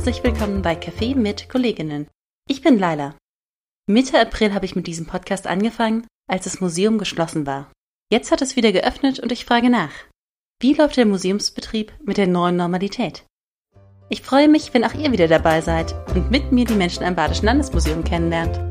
herzlich willkommen bei Café mit Kolleginnen. Ich bin Laila. Mitte April habe ich mit diesem Podcast angefangen, als das Museum geschlossen war. Jetzt hat es wieder geöffnet und ich frage nach. Wie läuft der Museumsbetrieb mit der neuen Normalität? Ich freue mich, wenn auch ihr wieder dabei seid und mit mir die Menschen am Badischen Landesmuseum kennenlernt.